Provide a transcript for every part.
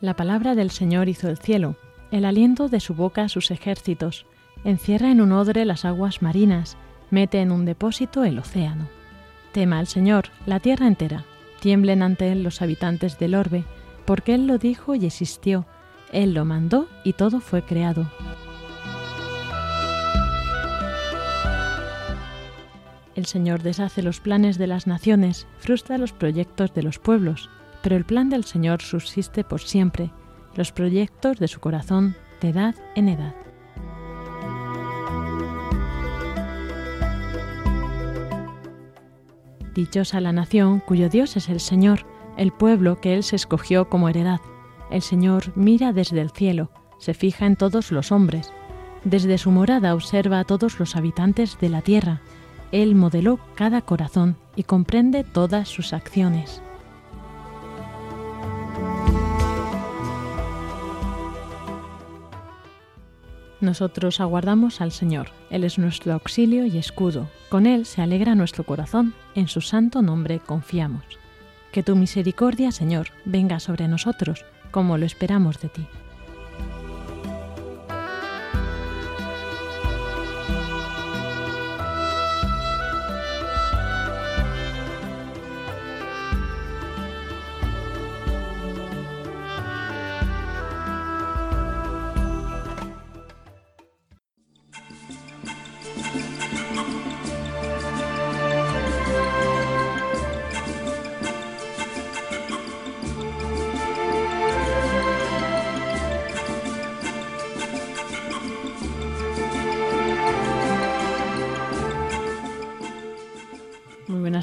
La palabra del Señor hizo el cielo, el aliento de su boca sus ejércitos, encierra en un odre las aguas marinas, mete en un depósito el océano. Tema al Señor la tierra entera, tiemblen ante él los habitantes del orbe, porque él lo dijo y existió, él lo mandó y todo fue creado. El Señor deshace los planes de las naciones, frustra los proyectos de los pueblos, pero el plan del Señor subsiste por siempre, los proyectos de su corazón de edad en edad. Dichosa la nación cuyo Dios es el Señor, el pueblo que Él se escogió como heredad. El Señor mira desde el cielo, se fija en todos los hombres. Desde su morada observa a todos los habitantes de la tierra. Él modeló cada corazón y comprende todas sus acciones. Nosotros aguardamos al Señor, Él es nuestro auxilio y escudo, con Él se alegra nuestro corazón, en su santo nombre confiamos. Que tu misericordia, Señor, venga sobre nosotros, como lo esperamos de ti.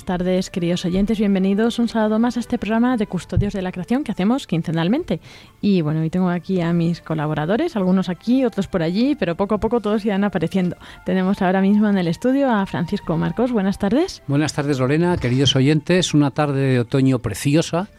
Tardes, queridos oyentes, bienvenidos un sábado más a este programa de Custodios de la Creación que hacemos quincenalmente. Y bueno, hoy tengo aquí a mis colaboradores, algunos aquí, otros por allí, pero poco a poco todos irán apareciendo. Tenemos ahora mismo en el estudio a Francisco Marcos. Buenas tardes. Buenas tardes, Lorena, queridos oyentes. Una tarde de otoño preciosa.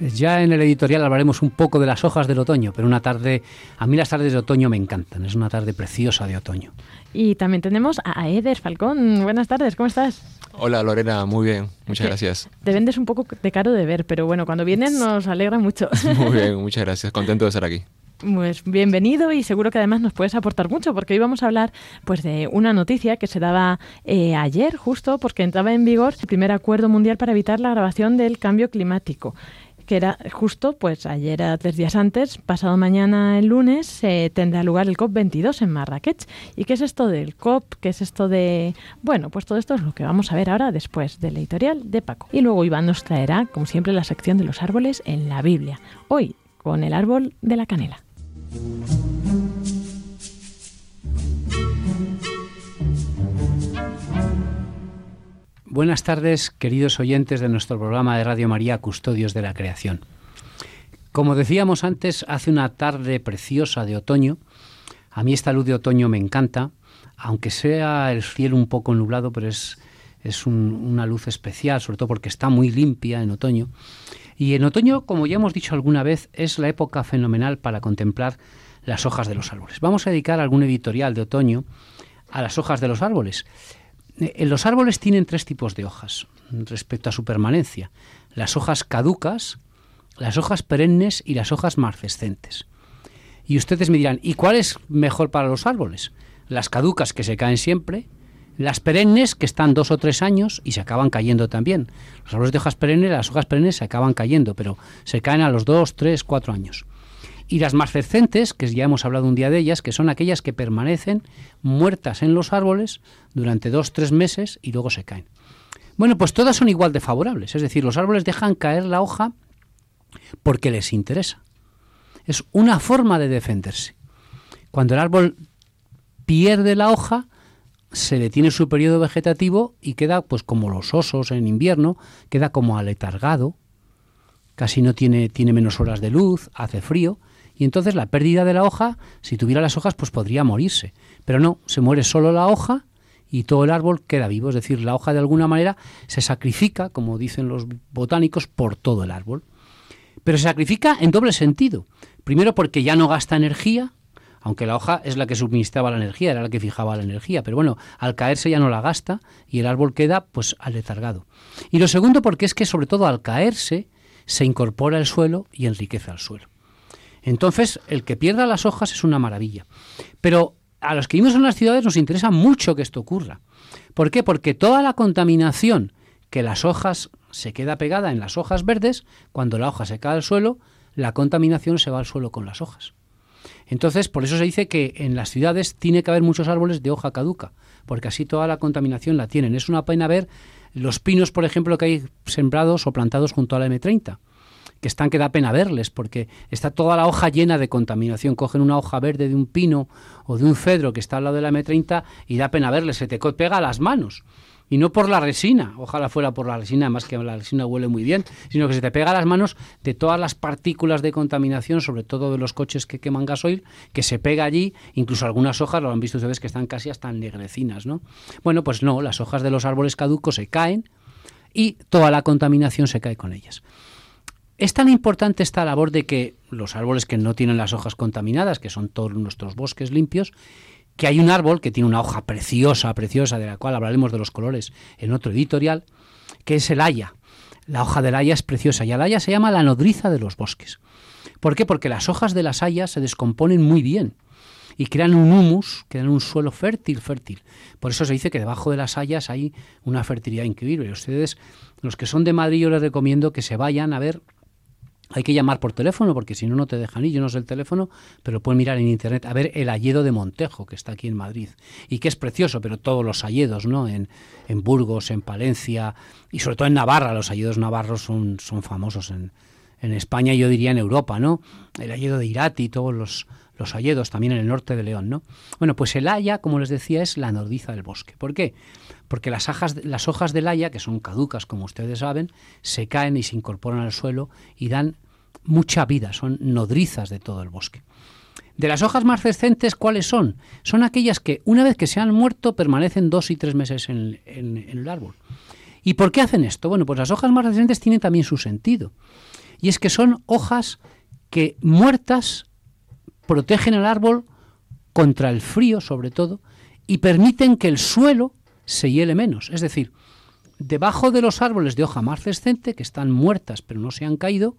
Ya en el editorial hablaremos un poco de las hojas del otoño, pero una tarde, a mí las tardes de otoño me encantan, es una tarde preciosa de otoño. Y también tenemos a Eder Falcón. Buenas tardes, ¿cómo estás? Hola Lorena, muy bien, muchas gracias. Te vendes un poco de caro de ver, pero bueno, cuando vienes nos alegra mucho. Muy bien, muchas gracias, contento de estar aquí. Pues bienvenido y seguro que además nos puedes aportar mucho porque hoy vamos a hablar pues de una noticia que se daba eh, ayer justo porque entraba en vigor el primer acuerdo mundial para evitar la grabación del cambio climático que era justo, pues ayer, a tres días antes, pasado mañana el lunes, tendrá lugar el COP22 en Marrakech. ¿Y qué es esto del COP? ¿Qué es esto de...? Bueno, pues todo esto es lo que vamos a ver ahora después del editorial de Paco. Y luego Iván nos traerá, como siempre, la sección de los árboles en la Biblia. Hoy, con el árbol de la canela. Buenas tardes, queridos oyentes de nuestro programa de Radio María Custodios de la Creación. Como decíamos antes, hace una tarde preciosa de otoño. A mí esta luz de otoño me encanta, aunque sea el cielo un poco nublado, pero es es una luz especial, sobre todo porque está muy limpia en otoño. Y en otoño, como ya hemos dicho alguna vez, es la época fenomenal para contemplar las hojas de los árboles. Vamos a dedicar algún editorial de otoño a las hojas de los árboles. Eh, los árboles tienen tres tipos de hojas respecto a su permanencia. Las hojas caducas, las hojas perennes y las hojas marcescentes. Y ustedes me dirán, ¿y cuál es mejor para los árboles? Las caducas que se caen siempre, las perennes que están dos o tres años y se acaban cayendo también. Los árboles de hojas perennes, las hojas perennes se acaban cayendo, pero se caen a los dos, tres, cuatro años. Y las marcescentes, que ya hemos hablado un día de ellas, que son aquellas que permanecen muertas en los árboles durante dos, tres meses y luego se caen. Bueno, pues todas son igual de favorables, es decir, los árboles dejan caer la hoja porque les interesa. Es una forma de defenderse. Cuando el árbol pierde la hoja, se detiene su periodo vegetativo y queda, pues como los osos en invierno, queda como aletargado, casi no tiene, tiene menos horas de luz, hace frío, y entonces la pérdida de la hoja, si tuviera las hojas, pues podría morirse. Pero no, se muere solo la hoja y todo el árbol queda vivo, es decir, la hoja de alguna manera se sacrifica, como dicen los botánicos, por todo el árbol. Pero se sacrifica en doble sentido. Primero porque ya no gasta energía, aunque la hoja es la que suministraba la energía, era la que fijaba la energía, pero bueno, al caerse ya no la gasta y el árbol queda pues aletargado. Y lo segundo porque es que sobre todo al caerse se incorpora el suelo y enriquece al suelo. Entonces, el que pierda las hojas es una maravilla. Pero a los que vivimos en las ciudades nos interesa mucho que esto ocurra. ¿Por qué? Porque toda la contaminación que las hojas se queda pegada en las hojas verdes, cuando la hoja se cae al suelo, la contaminación se va al suelo con las hojas. Entonces, por eso se dice que en las ciudades tiene que haber muchos árboles de hoja caduca, porque así toda la contaminación la tienen. Es una pena ver los pinos, por ejemplo, que hay sembrados o plantados junto a la M30 que están que da pena verles porque está toda la hoja llena de contaminación. Cogen una hoja verde de un pino o de un cedro que está al lado de la M30 y da pena verles, se te pega a las manos. Y no por la resina, ojalá fuera por la resina, además que la resina huele muy bien, sino que se te pega a las manos de todas las partículas de contaminación, sobre todo de los coches que queman gasoil, que se pega allí, incluso algunas hojas, lo han visto ustedes que están casi hasta negrecinas, ¿no? Bueno, pues no, las hojas de los árboles caducos se caen y toda la contaminación se cae con ellas. Es tan importante esta labor de que los árboles que no tienen las hojas contaminadas, que son todos nuestros bosques limpios, que hay un árbol que tiene una hoja preciosa, preciosa, de la cual hablaremos de los colores en otro editorial, que es el haya. La hoja del haya es preciosa y el haya se llama la nodriza de los bosques. ¿Por qué? Porque las hojas de las hayas se descomponen muy bien y crean un humus, crean un suelo fértil, fértil. Por eso se dice que debajo de las hayas hay una fertilidad increíble. Ustedes, los que son de Madrid, yo les recomiendo que se vayan a ver hay que llamar por teléfono porque si no, no te dejan ir. Yo no sé el teléfono, pero pueden mirar en internet a ver el hayedo de Montejo, que está aquí en Madrid. Y que es precioso, pero todos los hayedos, ¿no? En, en Burgos, en Palencia y sobre todo en Navarra. Los hayedos navarros son, son famosos en, en España, yo diría en Europa, ¿no? El hayedo de Irati, todos los, los hayedos también en el norte de León, ¿no? Bueno, pues el haya, como les decía, es la nordiza del bosque. ¿Por qué? Porque las, hojas, las hojas del haya, que son caducas, como ustedes saben, se caen y se incorporan al suelo y dan mucha vida, son nodrizas de todo el bosque. De las hojas marcescentes, ¿cuáles son? Son aquellas que una vez que se han muerto permanecen dos y tres meses en, el árbol. ¿Y por qué hacen esto? Bueno, pues las hojas marcescentes tienen también su sentido. Y es que son hojas que muertas protegen al árbol contra el frío sobre todo y permiten que el suelo se hiele menos. Es decir, debajo de los árboles de hoja marcescente, que están muertas pero no se han caído,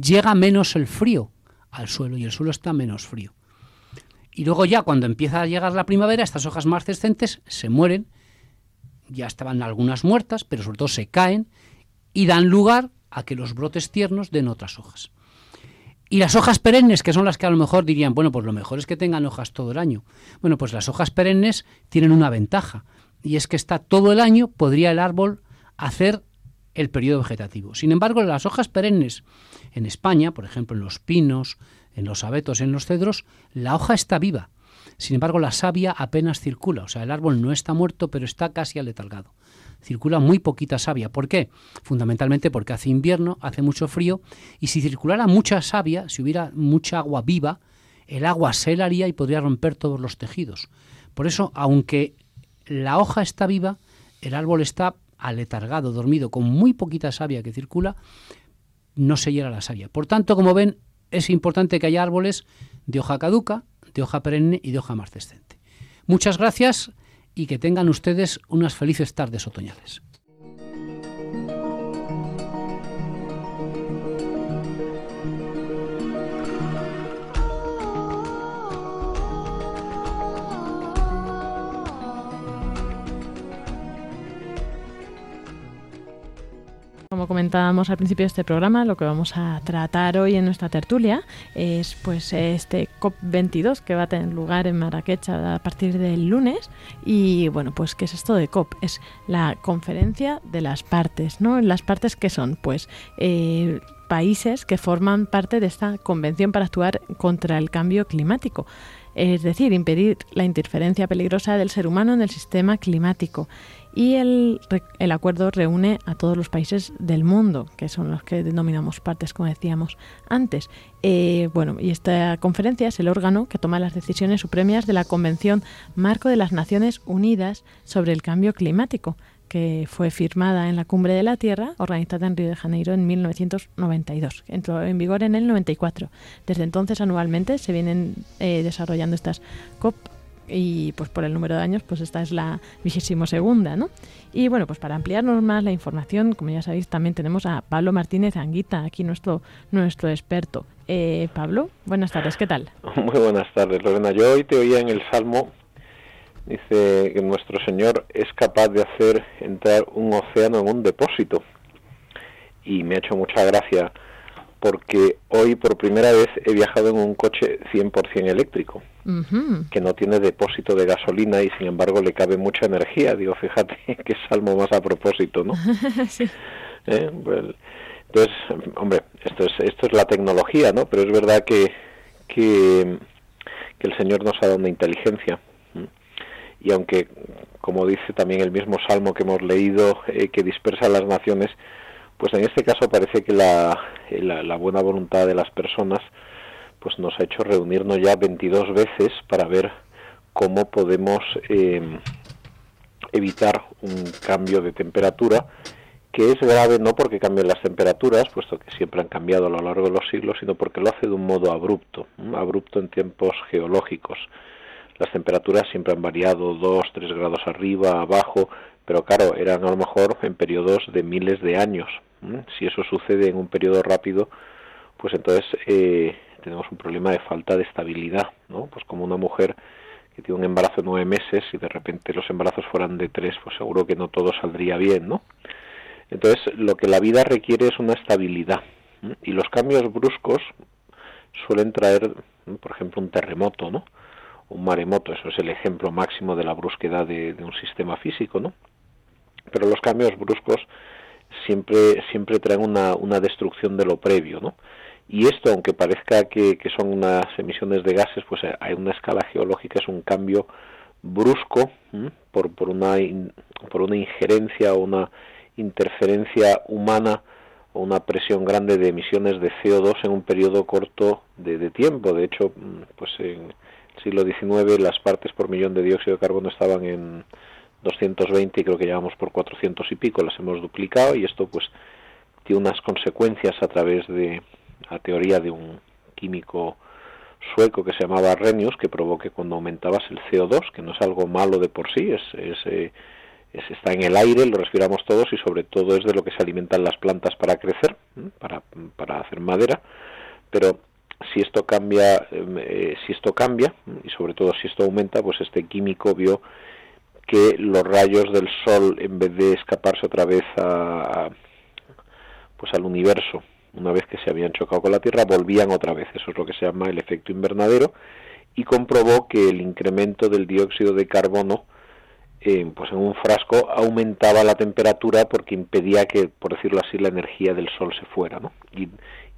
llega menos el frío al suelo y el suelo está menos frío. Y luego ya cuando empieza a llegar la primavera, estas hojas marcescentes se mueren, ya estaban algunas muertas, pero sobre todo se caen y dan lugar a que los brotes tiernos den otras hojas. Y las hojas perennes, que son las que a lo mejor dirían, bueno, pues lo mejor es que tengan hojas todo el año. Bueno, pues las hojas perennes tienen una ventaja, y es que está todo el año, podría el árbol hacer el periodo vegetativo. Sin embargo, las hojas perennes en España, por ejemplo, en los pinos, en los abetos, en los cedros, la hoja está viva. Sin embargo, la savia apenas circula, o sea, el árbol no está muerto, pero está casi aletargado. Circula muy poquita savia. ¿Por qué? Fundamentalmente porque hace invierno, hace mucho frío, y si circulara mucha savia, si hubiera mucha agua viva, el agua se helaría y podría romper todos los tejidos. Por eso, aunque la hoja está viva, el árbol está aletargado, dormido, con muy poquita savia que circula, no se hiela la savia. Por tanto, como ven, es importante que haya árboles de hoja caduca, de hoja perenne y de hoja marcescente. Muchas gracias y que tengan ustedes unas felices tardes otoñales. Como comentábamos al principio de este programa, lo que vamos a tratar hoy en nuestra tertulia es pues este COP22 que va a tener lugar en Marrakech a partir del lunes y bueno, pues ¿qué es esto de COP? Es la conferencia de las partes, ¿no? Las partes que son pues eh, países que forman parte de esta convención para actuar contra el cambio climático es decir, impedir la interferencia peligrosa del ser humano en el sistema climático y el, el, acuerdo reúne a todos los países del mundo, que son los que denominamos partes, como decíamos antes. Eh, bueno, y esta conferencia es el órgano que toma las decisiones supremas de la Convención Marco de las Naciones Unidas sobre el Cambio Climático, que fue firmada en la Cumbre de la Tierra, organizada en Río de Janeiro en 1992. Entró en vigor en el 94. Desde entonces, anualmente, se vienen eh, desarrollando estas COP y pues por el número de años pues esta es la vigésimo segunda ¿no? y bueno pues para ampliarnos más la información como ya sabéis también tenemos a Pablo Martínez Anguita aquí nuestro nuestro experto. Eh, Pablo buenas tardes qué tal muy buenas tardes Lorena. Yo hoy te oía en el Salmo dice que nuestro Señor es capaz de hacer entrar un océano en un depósito. Y me ha hecho mucha gracia porque hoy por primera vez he viajado en un coche 100% eléctrico, que no tiene depósito de gasolina y sin embargo le cabe mucha energía. Digo, fíjate qué salmo más a propósito, ¿no? ¿Eh? Pues, entonces, hombre, esto es, esto es la tecnología, ¿no? Pero es verdad que, que, el Señor nos ha dado una inteligencia. Y aunque, como dice también el mismo salmo que hemos leído, eh, que dispersa las naciones, pues en este caso parece que la, buena voluntad de las personas pues nos ha hecho reunirnos ya 22 veces para ver cómo podemos eh, evitar un cambio de temperatura que es grave no porque cambien las temperaturas, puesto que siempre han cambiado a lo largo de los siglos, sino porque lo hace de un modo abrupto, abrupto en tiempos geológicos. Las temperaturas siempre han variado 2, 3 grados arriba, abajo, pero claro, eran a lo mejor en periodos de miles de años. Si eso sucede en un periodo rápido, pues entonces eh, tenemos un problema de falta de estabilidad, ¿no? Pues como una mujer que tiene un embarazo de nueve meses y de repente los embarazos fueran de tres, pues seguro que no todo saldría bien, ¿no? Entonces, lo que la vida requiere es una estabilidad. Y los cambios bruscos suelen traer, por ejemplo, un terremoto, ¿no? Un maremoto, eso es el ejemplo máximo de la brusquedad de, de un sistema físico, ¿no? pero los cambios bruscos siempre siempre traen una, una destrucción de lo previo, ¿no? Y esto, aunque parezca que, que, son unas emisiones de gases, pues hay una escala geológica, es un cambio brusco por, por, una, por una injerencia o una interferencia humana o una presión grande de emisiones de CO2 en un periodo corto de, de tiempo. De hecho, pues en el siglo XIX las partes por millón de dióxido de carbono estaban en 220 y creo que llevamos por 400 y pico, las hemos duplicado y esto pues tiene unas consecuencias a través de la teoría de un químico sueco que se llamaba Arrhenius que provoque cuando aumentabas el CO2, que no es algo malo de por sí, es, eh, es, está en el aire, lo respiramos todos y sobre todo es de lo que se alimentan las plantas para crecer, para, para hacer madera, pero si esto cambia, eh, si esto cambia y sobre todo si esto aumenta, pues este químico vio que los rayos del sol en vez de escaparse otra vez a, pues al universo una vez que se habían chocado con la Tierra volvían otra vez eso es lo que se llama el efecto invernadero y comprobó que el incremento del dióxido de carbono eh, pues en un frasco aumentaba la temperatura porque impedía que por decirlo así la energía del sol se fuera ¿no? y,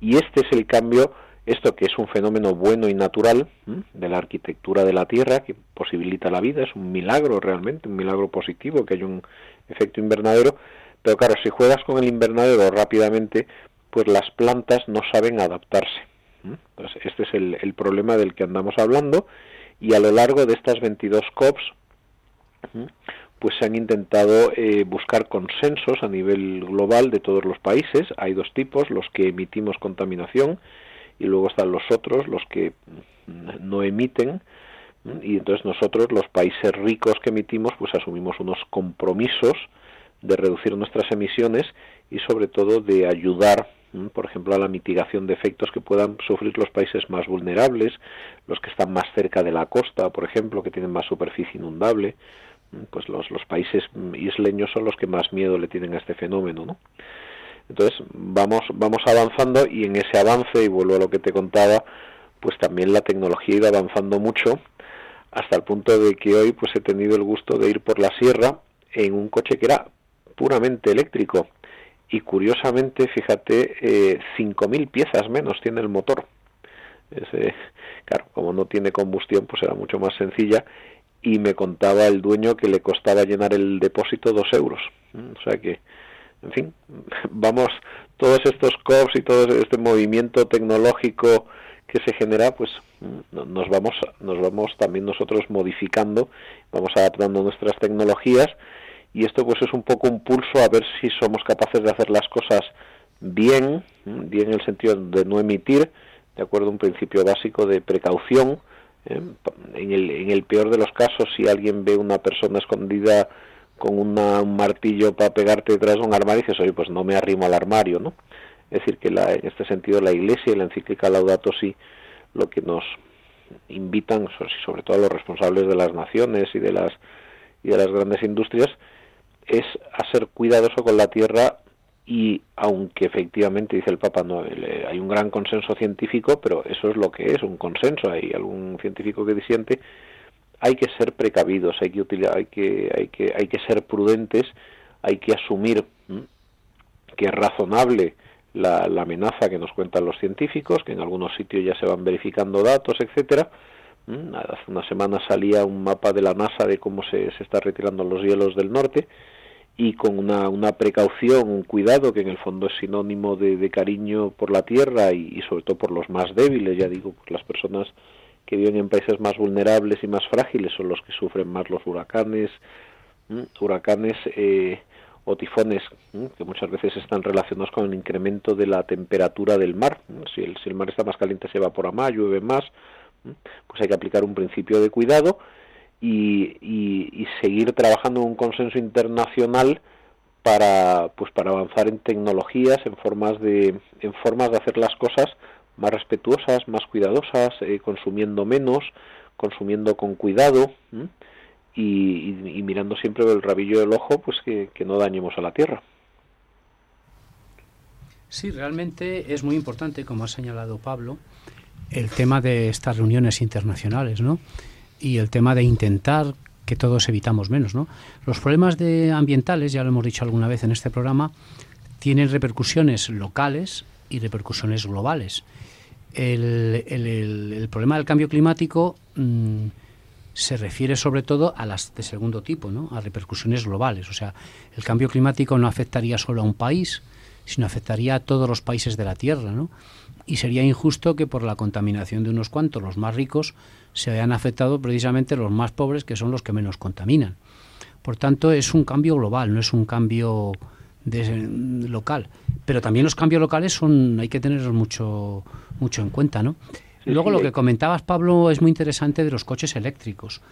y este es el cambio esto que es un fenómeno bueno y natural de la arquitectura de la Tierra, que posibilita la vida, es un milagro realmente, un milagro positivo, que hay un efecto invernadero, pero claro, si juegas con el invernadero rápidamente, pues las plantas no saben adaptarse. Entonces, este es el, el problema del que andamos hablando, y a lo largo de estas 22 COPs, pues se han intentado eh, buscar consensos a nivel global de todos los países. Hay dos tipos, los que emitimos contaminación y luego están los otros, los que no emiten. Y entonces nosotros, los países ricos que emitimos, pues asumimos unos compromisos de reducir nuestras emisiones y sobre todo de ayudar por ejemplo, a la mitigación de efectos que puedan sufrir los países más vulnerables, los que están más cerca de la costa, por ejemplo, que tienen más superficie inundable, pues los, los países isleños son los que más miedo le tienen a este fenómeno, ¿no? Entonces, vamos, vamos avanzando y en ese avance, y vuelvo a lo que te contaba, pues también la tecnología iba avanzando mucho hasta el punto de que hoy pues he tenido el gusto de ir por la sierra en un coche que era puramente eléctrico y curiosamente, fíjate, eh, 5.000 piezas menos tiene el motor. claro, como no tiene combustión, pues era mucho más sencilla y me contaba el dueño que le costaba llenar el depósito dos euros. Mm, o sea que, en fin, vamos, todos estos COPs y todo este movimiento tecnológico que se genera, pues mm, nos vamos, nos vamos también nosotros modificando, vamos adaptando nuestras tecnologías y esto pues es un poco un pulso a ver si somos capaces de hacer las cosas bien, bien en el sentido de no emitir, de acuerdo a un principio básico de precaución. ¿eh? En, el, en el peor de los casos, si alguien ve una persona escondida con una, un martillo para pegarte detrás de un armario, dices, oye, pues no me arrimo al armario, ¿no? Es decir, que la, en este sentido la Iglesia y la encíclica Laudato Si lo que nos invitan, sobre todo a los responsables de las naciones y de las y de las grandes industrias, es a ser cuidadoso con la tierra y aunque efectivamente dice el Papa no hay un gran consenso científico pero eso es lo que es un consenso hay algún científico que disiente hay que ser precavidos hay que utilizar, hay que hay que hay que ser prudentes hay que asumir que es razonable la, la, amenaza que nos cuentan los científicos que en algunos sitios ya se van verificando datos etcétera hace una semana salía un mapa de la NASA de cómo se, se está retirando los hielos del norte y con una, una, precaución, un cuidado que en el fondo es sinónimo de, cariño por la tierra y, sobre todo por los más débiles, ya digo, las personas que viven en países más vulnerables y más frágiles son los que sufren más los huracanes, huracanes eh, o tifones, que muchas veces están relacionados con el incremento de la temperatura del mar. Si el, si el mar está más caliente se evapora más, llueve más, pues hay que aplicar un principio de cuidado y, seguir trabajando en un consenso internacional para pues para avanzar en tecnologías en formas de en formas de hacer las cosas más respetuosas más cuidadosas eh, consumiendo menos consumiendo con cuidado y, mirando siempre el rabillo del ojo pues que, que no dañemos a la tierra sí realmente es muy importante como ha señalado Pablo el tema de estas reuniones internacionales no y el tema de intentar que todos evitamos menos. ¿no? Los problemas de ambientales, ya lo hemos dicho alguna vez en este programa, tienen repercusiones locales y repercusiones globales. El, el, problema del cambio climático mm, se refiere sobre todo a las de segundo tipo, ¿no? a repercusiones globales. O sea, el cambio climático no afectaría solo a un país, sino afectaría a todos los países de la Tierra. ¿no? Y sería injusto que por la contaminación de unos cuantos, los más ricos, se vean afectados precisamente los más pobres, que son los que menos contaminan. Por tanto, es un cambio global, no es un cambio local. Pero también los cambios locales son hay que tenerlos mucho, mucho en cuenta, ¿no? Luego lo que comentabas, Pablo, es muy interesante de los coches eléctricos.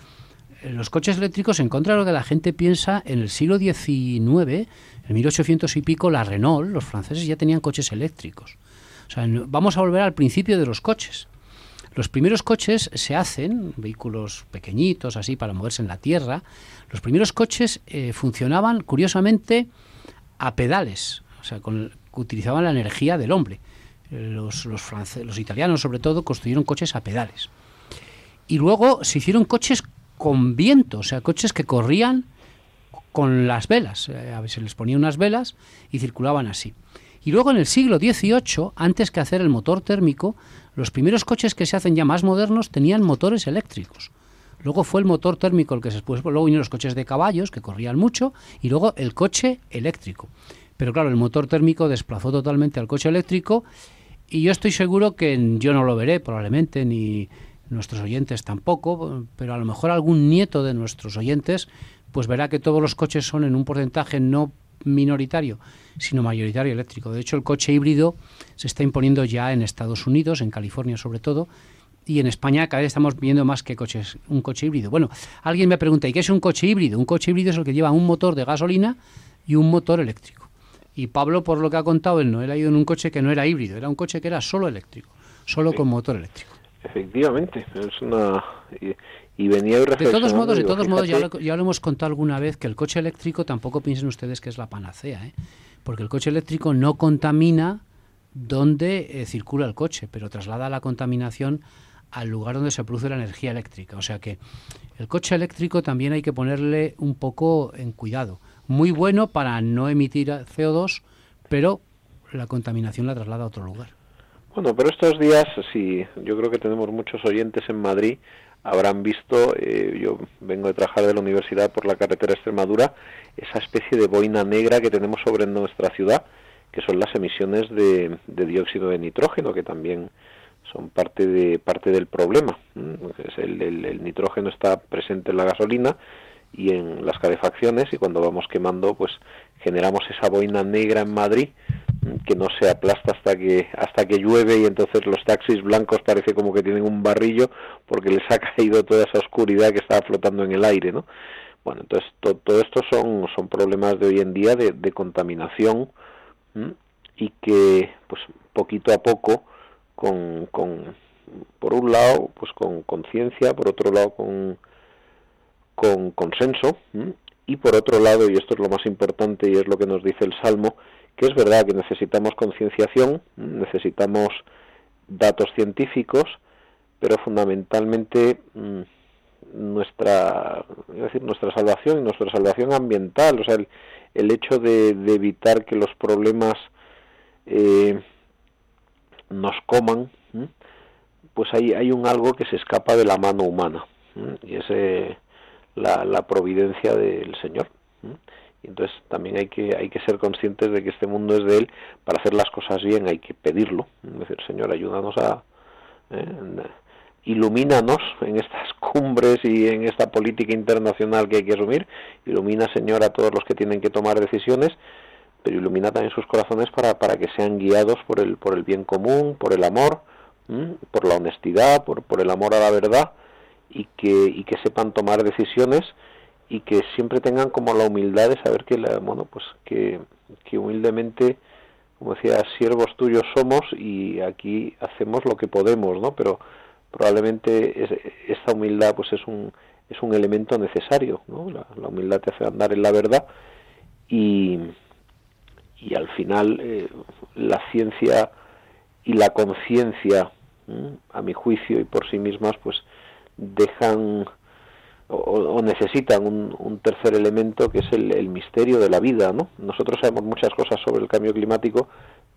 Eh, los coches eléctricos, en contra de lo que la gente piensa, en el siglo XIX, en 1800 y pico, la Renault, los franceses ya tenían coches eléctricos. O sea, vamos a volver al principio de los coches. Los primeros coches se hacen, vehículos pequeñitos así para moverse en la tierra, los primeros coches eh, funcionaban curiosamente a pedales, o sea, con, utilizaban la energía del hombre. Los, los, los italianos sobre todo construyeron coches a pedales. Y luego se hicieron coches con viento, o sea, coches que corrían con las velas. Eh, a se les ponían unas velas y circulaban así. Y luego en el siglo XVIII, antes que hacer el motor térmico, los primeros coches que se hacen ya más modernos tenían motores eléctricos. Luego fue el motor térmico el que se después, luego vinieron los coches de caballos que corrían mucho y luego el coche eléctrico. Pero claro, el motor térmico desplazó totalmente al coche eléctrico y yo estoy seguro que yo no lo veré probablemente ni, nuestros oyentes tampoco, pero a lo mejor algún nieto de nuestros oyentes pues verá que todos los coches son en un porcentaje no minoritario, sino mayoritario eléctrico. De hecho, el coche híbrido se está imponiendo ya en Estados Unidos, en California sobre todo, y en España cada vez estamos viendo más que coches, un coche híbrido. Bueno, alguien me pregunta, ¿y qué es un coche híbrido? Un coche híbrido es el que lleva un motor de gasolina y un motor eléctrico. Y Pablo, por lo que ha contado, él no, él ha ido en un coche que no era híbrido, era un coche que era solo eléctrico, solo con motor eléctrico. Efectivamente, es una y, venía De todos modos, de todos modos, ya lo, ya lo, hemos contado alguna vez que el coche eléctrico tampoco piensen ustedes que es la panacea, ¿eh? porque el coche eléctrico no contamina donde eh, circula el coche, pero traslada la contaminación al lugar donde se produce la energía eléctrica. O sea que el coche eléctrico también hay que ponerle un poco en cuidado. Muy bueno para no emitir CO2, pero la contaminación la traslada a otro lugar. Bueno, pero estos días, sí, yo creo que tenemos muchos oyentes en Madrid, habrán visto, eh, yo vengo de trabajar de la universidad por la carretera Extremadura, esa especie de boina negra que tenemos sobre nuestra ciudad, que son las emisiones de, de dióxido de nitrógeno, que también son parte de parte del problema. El, el, nitrógeno está presente en la gasolina y en las calefacciones y cuando vamos quemando pues generamos esa boina negra en Madrid que no se aplasta hasta que hasta que llueve y entonces los taxis blancos parece como que tienen un barrillo porque les ha caído toda esa oscuridad que estaba flotando en el aire, ¿no? Bueno, entonces todo esto son son problemas de hoy en día de, de contaminación y que pues poquito a poco con, con por un lado pues con conciencia por otro lado con con consenso y por otro lado y esto es lo más importante y es lo que nos dice el salmo que es verdad que necesitamos concienciación necesitamos datos científicos pero fundamentalmente nuestra decir nuestra salvación y nuestra salvación ambiental o sea el, el hecho de, de, evitar que los problemas eh, nos coman, pues hay, hay un algo que se escapa de la mano humana y es eh, la, providencia del Señor. Y entonces también hay que, hay que ser conscientes de que este mundo es de Él. Para hacer las cosas bien hay que pedirlo. Decir, Señor, ayúdanos a... Eh, ilumínanos en estas cumbres y en esta política internacional que hay que asumir. Ilumina, Señor, a todos los que tienen que tomar decisiones pero ilumina también sus corazones para, para que sean guiados por el, por el bien común, por el amor, por la honestidad, por, por el amor a la verdad y que, y que sepan tomar decisiones y que siempre tengan como la humildad de saber que, la, bueno, pues que, que humildemente, como decía, siervos tuyos somos y aquí hacemos lo que podemos, ¿no? Pero probablemente es, esta humildad pues es un, es un elemento necesario, ¿no? La humildad te hace andar en la verdad y, y al final eh, la ciencia y la conciencia, a mi juicio y por sí mismas, pues dejan o, necesitan un, tercer elemento que es el, misterio de la vida, ¿no? Nosotros sabemos muchas cosas sobre el cambio climático,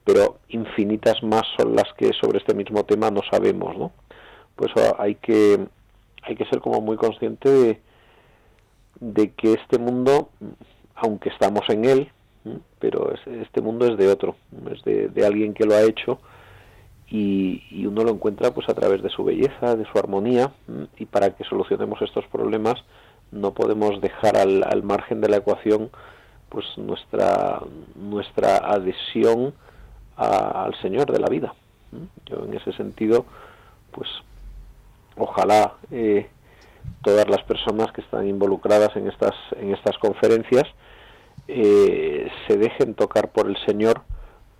pero infinitas más son las que sobre este mismo tema no sabemos, ¿no? Pues hay que hay que ser como muy consciente de que este mundo, aunque estamos en él, pero este mundo es de otro, es de, alguien que lo ha hecho y, uno lo encuentra pues a través de su belleza, de su armonía y para que solucionemos estos problemas no podemos dejar al, margen de la ecuación pues nuestra nuestra adhesión al Señor de la vida. Yo en ese sentido pues ojalá eh, todas las personas que están involucradas en estas en estas conferencias eh, se dejen tocar por el Señor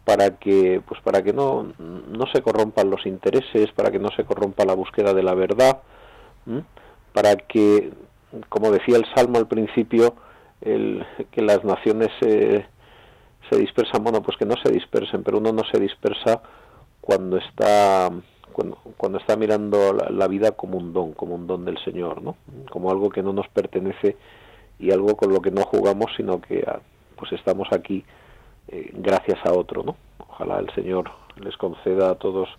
para que pues para que no, no se corrompan los intereses para que no se corrompa la búsqueda de la verdad para que como decía el salmo al principio el, que las naciones se, dispersan bueno pues que no se dispersen pero uno no se dispersa cuando está cuando, cuando está mirando la, la, vida como un don como un don del Señor no como algo que no nos pertenece y algo con lo que no jugamos, sino que ah, pues estamos aquí eh, gracias a otro, ¿no? Ojalá el Señor les conceda a todos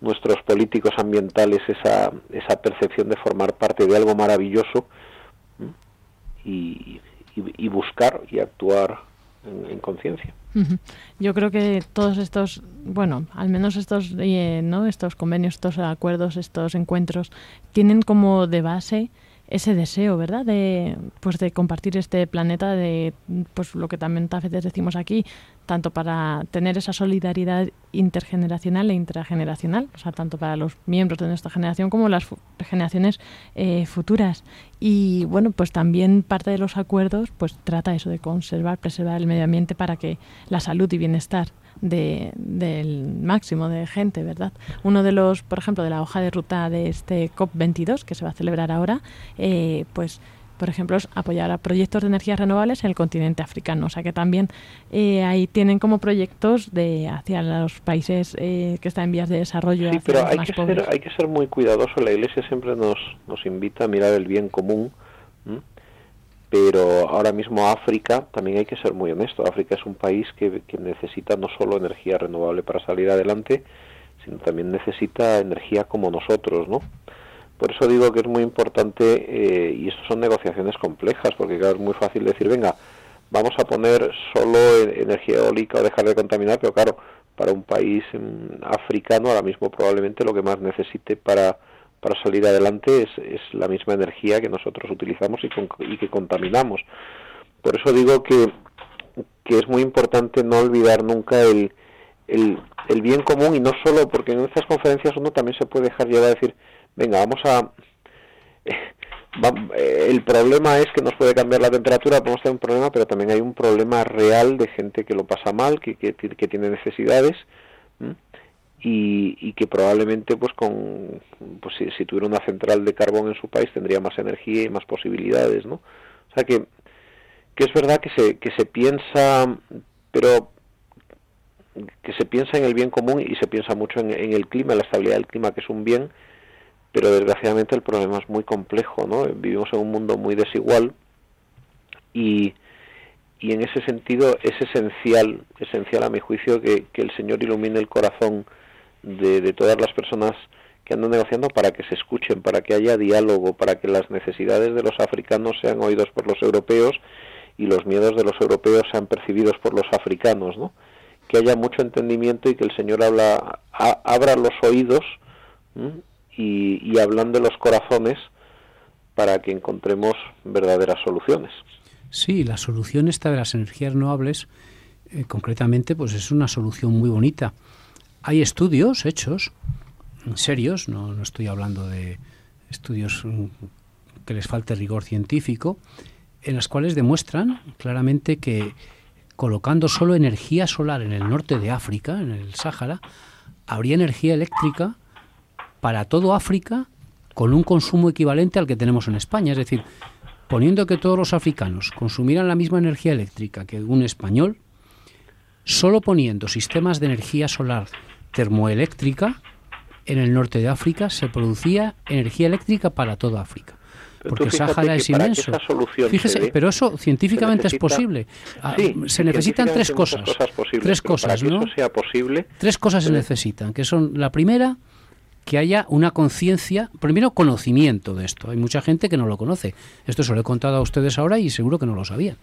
nuestros políticos ambientales esa, esa percepción de formar parte de algo maravilloso y, y, buscar y actuar en, conciencia. Yo creo que todos estos, bueno, al menos estos, eh, ¿no? estos convenios, estos acuerdos, estos encuentros, tienen como de base ese deseo, ¿verdad? De, pues de compartir este planeta, de pues lo que también a veces decimos aquí, tanto para tener esa solidaridad intergeneracional e intrageneracional, o sea, tanto para los miembros de nuestra generación como las generaciones eh, futuras. Y bueno, pues también parte de los acuerdos pues trata eso de conservar, preservar el medio ambiente para que la salud y bienestar de, del máximo de gente, ¿verdad? Uno de los, por ejemplo, de la hoja de ruta de este COP22 que se va a celebrar ahora, eh, pues por ejemplo, es apoyar a proyectos de energías renovables en el continente africano. O sea que también eh, ahí tienen como proyectos de hacia los países eh, que están en vías de desarrollo. Sí, pero hay que, ser, hay que ser muy cuidadoso. La Iglesia siempre nos, nos invita a mirar el bien común pero ahora mismo África, también hay que ser muy honesto, África es un país que, necesita no solo energía renovable para salir adelante, sino también necesita energía como nosotros, ¿no? Por eso digo que es muy importante, eh, y esto son negociaciones complejas, porque claro, es muy fácil decir, venga, vamos a poner solo energía eólica o dejar de contaminar, pero claro, para un país mm, africano ahora mismo probablemente lo que más necesite para para salir adelante es, es la misma energía que nosotros utilizamos y, y que contaminamos. Por eso digo que, es muy importante no olvidar nunca el, el, el, bien común y no solo porque en estas conferencias uno también se puede dejar llevar a decir, venga, vamos a... Eh, el problema es que nos puede cambiar la temperatura, podemos tener un problema, pero también hay un problema real de gente que lo pasa mal, que, que tiene necesidades y, que probablemente pues con pues si, tuviera una central de carbón en su país tendría más energía y más posibilidades no o sea que que es verdad que se que se piensa pero que se piensa en el bien común y se piensa mucho en, el clima la estabilidad del clima que es un bien pero desgraciadamente el problema es muy complejo no vivimos en un mundo muy desigual y y en ese sentido es esencial esencial a mi juicio que, que el Señor ilumine el corazón de, todas las personas que andan negociando para que se escuchen, para que haya diálogo, para que las necesidades de los africanos sean oídos por los europeos y los miedos de los europeos sean percibidos por los africanos, ¿no? Que haya mucho entendimiento y que el Señor habla, abra los oídos y, y de los corazones para que encontremos verdaderas soluciones. Sí, la solución esta de las energías renovables, eh, concretamente, pues es una solución muy bonita hay estudios hechos, serios, no, no estoy hablando de estudios mm, que les falte rigor científico, en los cuales demuestran claramente que colocando solo energía solar en el norte de África, en el Sáhara, habría energía eléctrica para todo África con un consumo equivalente al que tenemos en España. Es decir, poniendo que todos los africanos consumieran la misma energía eléctrica que un español, solo poniendo sistemas de energía solar termoeléctrica, en el norte de África se producía energía eléctrica para toda África. porque el Sáhara es inmenso. Fíjese, pero eso científicamente es posible. Ah, se necesitan tres cosas. tres cosas, ¿no? sea posible. Tres cosas se necesitan, que son la primera, que haya una conciencia, primero conocimiento de esto. Hay mucha gente que no lo conoce. Esto se lo he contado a ustedes ahora y seguro que no lo sabían.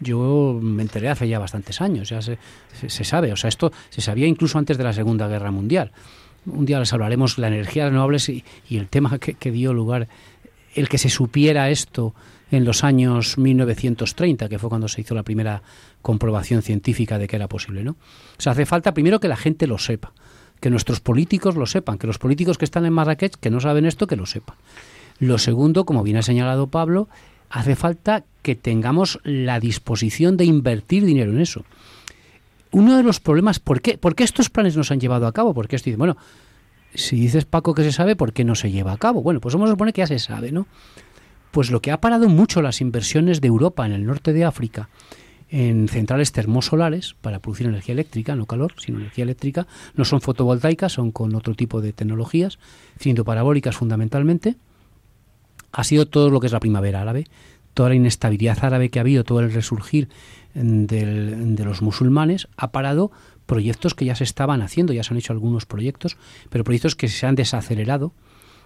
Yo me enteré hace ya bastantes años, ya se, se, sabe, o sea, esto se sabía incluso antes de la Segunda Guerra Mundial. Un día les hablaremos la energía renovables y, y el tema que, que, dio lugar, el que se supiera esto en los años 1930, que fue cuando se hizo la primera comprobación científica de que era posible, ¿no? O sea, hace falta primero que la gente lo sepa, que nuestros políticos lo sepan, que los políticos que están en Marrakech, que no saben esto, que lo sepan. Lo segundo, como bien ha señalado Pablo, hace falta que tengamos la disposición de invertir dinero en eso. Uno de los problemas, ¿por qué, ¿por qué estos planes no se han llevado a cabo? Porque esto dice, bueno, si dices Paco que se sabe, ¿por qué no se lleva a cabo? Bueno, pues vamos a suponer que ya se sabe, ¿no? Pues lo que ha parado mucho las inversiones de Europa en el norte de África en centrales termosolares para producir energía eléctrica, no calor, sino energía eléctrica, no son fotovoltaicas, son con otro tipo de tecnologías, siendo parabólicas fundamentalmente, ha sido todo lo que es la primavera árabe, toda la inestabilidad árabe que ha habido, todo el resurgir de los musulmanes, ha parado proyectos que ya se estaban haciendo, ya se han hecho algunos proyectos, pero proyectos que se han desacelerado.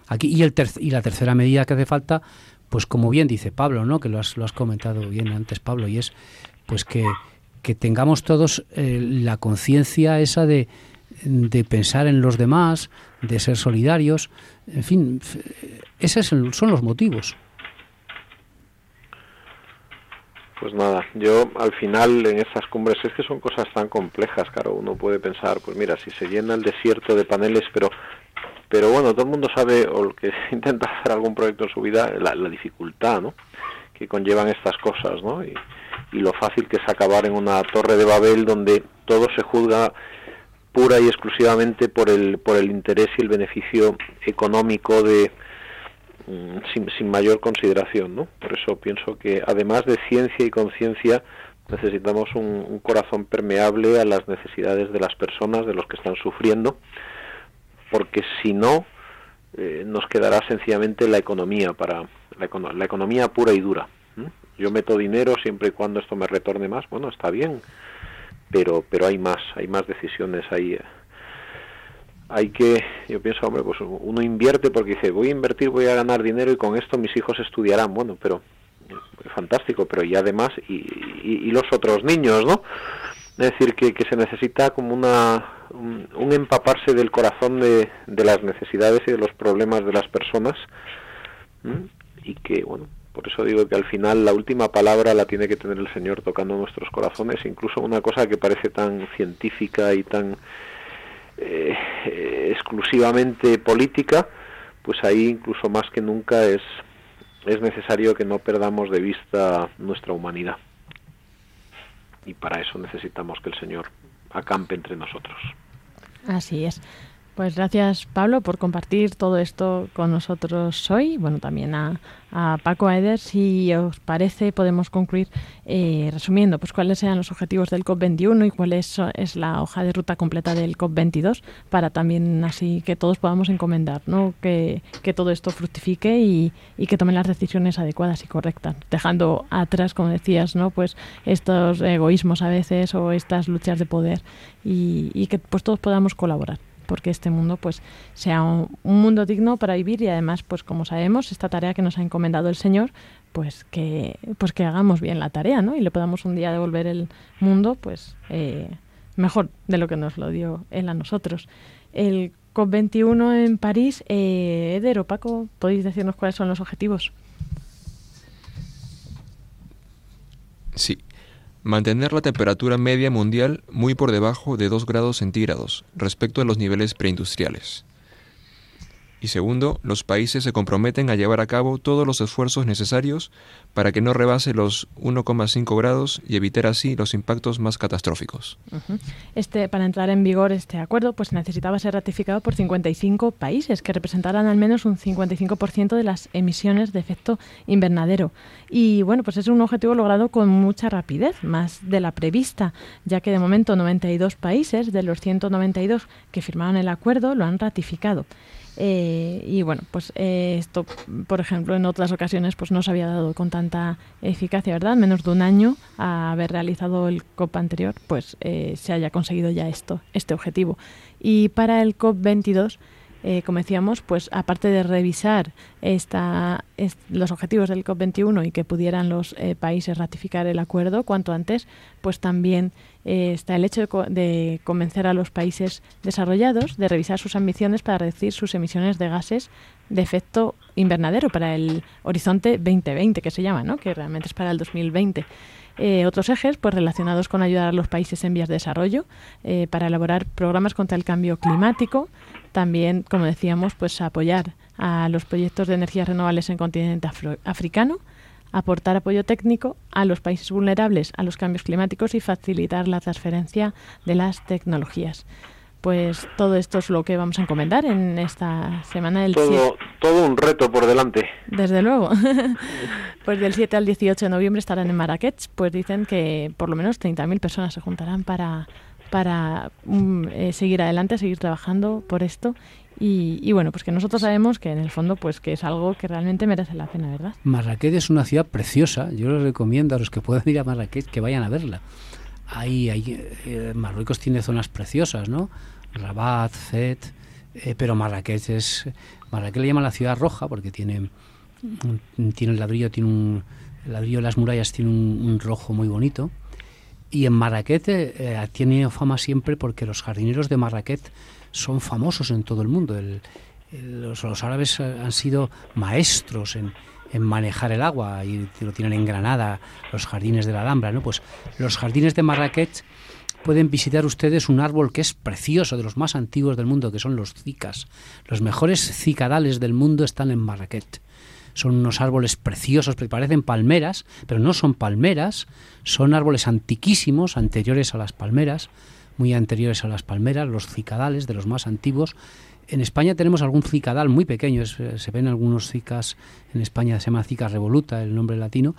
Aquí, y, la tercera medida que hace falta, pues como bien dice Pablo, ¿no? que lo has, lo has comentado bien antes, Pablo, y es pues que que tengamos todos eh, la conciencia esa de, de, pensar en los demás, de ser solidarios, en fin, esos son los motivos. Pues nada, yo al final en estas cumbres es que son cosas tan complejas, claro, uno puede pensar, pues mira, si se llena el desierto de paneles, pero pero bueno, todo el mundo sabe, o el que intenta hacer algún proyecto en su vida, la, dificultad, ¿no? Que conllevan estas cosas, ¿no? Y, y lo fácil que es acabar en una torre de Babel donde todo se juzga pura y exclusivamente por el, por el interés y el beneficio económico de, sin, sin, mayor consideración, ¿no? Por eso pienso que además de ciencia y conciencia necesitamos un, corazón permeable a las necesidades de las personas, de los que están sufriendo, porque si no eh, nos quedará sencillamente la economía para la, la economía pura y dura. Yo meto dinero siempre y cuando esto me retorne más, bueno, está bien, pero pero hay más, hay más decisiones ahí. Hay que, yo pienso, hombre, pues uno invierte porque dice, voy a invertir, voy a ganar dinero y con esto mis hijos estudiarán. Bueno, pero fantástico, pero y además, y, y, los otros niños, ¿no? Es decir, que, que se necesita como una, un, empaparse del corazón de, las necesidades y de los problemas de las personas y que, bueno, por eso digo que al final la última palabra la tiene que tener el Señor tocando nuestros corazones, incluso una cosa que parece tan científica y tan eh, exclusivamente política, pues ahí incluso más que nunca es, es necesario que no perdamos de vista nuestra humanidad. Y para eso necesitamos que el Señor acampe entre nosotros. Así es. Pues gracias Pablo por compartir todo esto con nosotros hoy. Bueno, también a, Paco Aeder. Si os parece, podemos concluir eh, resumiendo pues cuáles sean los objetivos del COP21 y cuál es, es, la hoja de ruta completa del COP22 para también así que todos podamos encomendar ¿no? que, que todo esto fructifique y, y, que tomen las decisiones adecuadas y correctas, dejando atrás, como decías, ¿no? pues estos egoísmos a veces o estas luchas de poder y, y que pues todos podamos colaborar porque este mundo pues sea un, mundo digno para vivir y además pues como sabemos esta tarea que nos ha encomendado el Señor pues que pues que hagamos bien la tarea ¿no? y le podamos un día devolver el mundo pues eh, mejor de lo que nos lo dio él a nosotros el COP21 en París eh, Eder o Paco podéis decirnos cuáles son los objetivos Sí, Mantener la temperatura media mundial muy por debajo de 2 grados centígrados respecto a los niveles preindustriales. Y segundo, los países se comprometen a llevar a cabo todos los esfuerzos necesarios para que no rebase los 1,5 grados y evitar así los impactos más catastróficos. Este, para entrar en vigor este acuerdo, pues necesitaba ser ratificado por 55 países que representaran al menos un 55% de las emisiones de efecto invernadero. Y bueno, pues es un objetivo logrado con mucha rapidez, más de la prevista, ya que de momento 92 países de los 192 que firmaron el acuerdo lo han ratificado. Eh, y bueno, pues eh, esto, por ejemplo, en otras ocasiones pues no se había dado con tanta eficacia, ¿verdad? Menos de un año a haber realizado el COP anterior, pues eh, se haya conseguido ya esto, este objetivo. Y para el COP 22 eh, como decíamos, pues aparte de revisar esta, los objetivos del COP21 y que pudieran los eh, países ratificar el acuerdo cuanto antes, pues también eh, está el hecho de, de, convencer a los países desarrollados de revisar sus ambiciones para reducir sus emisiones de gases de efecto invernadero para el horizonte 2020, que se llama, ¿no? que realmente es para el 2020. Eh, otros ejes pues relacionados con ayudar a los países en vías de desarrollo eh, para elaborar programas contra el cambio climático, también, como decíamos, pues apoyar a los proyectos de energías renovables en el continente africano, aportar apoyo técnico a los países vulnerables a los cambios climáticos y facilitar la transferencia de las tecnologías. Pues todo esto es lo que vamos a encomendar en esta semana del todo, todo un reto por delante. Desde luego. pues del 7 al 18 de noviembre estarán en Marrakech. Pues dicen que por lo menos 30.000 personas se juntarán para, para um, eh, seguir adelante, seguir trabajando por esto. Y, bueno, pues que nosotros sabemos que en el fondo pues que es algo que realmente merece la pena, ¿verdad? Marrakech es una ciudad preciosa. Yo les recomiendo a los que puedan ir a Marrakech que vayan a verla hay, hay eh, Marruecos tiene zonas preciosas, ¿no? Rabat, Zet, eh, pero Marrakech es Marrakech le llaman la ciudad roja porque tiene tiene el ladrillo, tiene un el ladrillo de las murallas tiene un, rojo muy bonito Y en Marrakech eh, tenido fama siempre porque los jardineros de Marrakech son famosos en todo el mundo. los, árabes han sido maestros en, manejar el agua y lo tienen en Granada, los jardines de la Alhambra. ¿no? Pues los jardines de Marrakech pueden visitar ustedes un árbol que es precioso, de los más antiguos del mundo, que son los cicas. Los mejores cicadales del mundo están en Marrakech son unos árboles preciosos, parecen palmeras, pero no son palmeras, son árboles antiquísimos, anteriores a las palmeras, muy anteriores a las palmeras, los cicadales de los más antiguos. En España tenemos algún cicadal muy pequeño, se ven algunos cicas, en España se llama cica revoluta, el nombre latino,